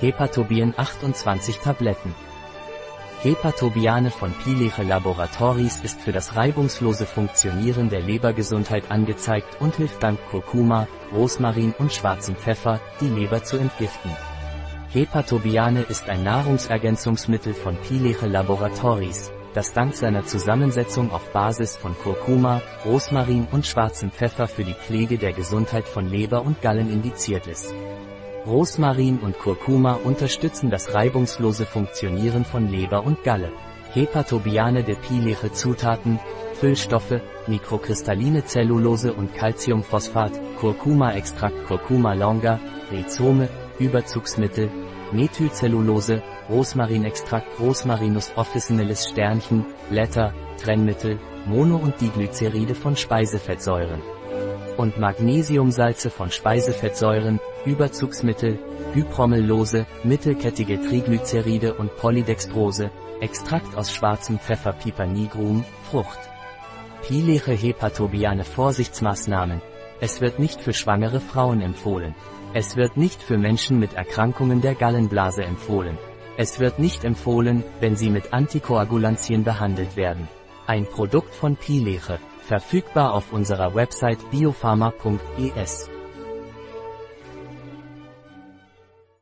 Hepatobien 28 Tabletten. Hepatobiane von Pileche Laboratories ist für das reibungslose Funktionieren der Lebergesundheit angezeigt und hilft dank Kurkuma, Rosmarin und schwarzem Pfeffer, die Leber zu entgiften. Hepatobiane ist ein Nahrungsergänzungsmittel von Pileche Laboratories, das dank seiner Zusammensetzung auf Basis von Kurkuma, Rosmarin und schwarzem Pfeffer für die Pflege der Gesundheit von Leber und Gallen indiziert ist. Rosmarin und Kurkuma unterstützen das reibungslose Funktionieren von Leber und Galle. Hepatobiane der Pileche Zutaten, Füllstoffe, mikrokristalline Zellulose und Calciumphosphat, Kurkuma-Extrakt Kurkuma longa, Rhizome, Überzugsmittel, Methylcellulose, Rosmarinextrakt Rosmarinus officinalis Sternchen, Blätter, Trennmittel, Mono- und Diglyceride von Speisefettsäuren und Magnesiumsalze von Speisefettsäuren, Überzugsmittel, Hypromellose, mittelkettige Triglyceride und Polydextrose, Extrakt aus schwarzem Pfeffer Piper nigrum, Frucht. Pileche Hepatobiane Vorsichtsmaßnahmen. Es wird nicht für schwangere Frauen empfohlen. Es wird nicht für Menschen mit Erkrankungen der Gallenblase empfohlen. Es wird nicht empfohlen, wenn sie mit Antikoagulantien behandelt werden. Ein Produkt von Pileche. Verfügbar auf unserer Website biopharma.es.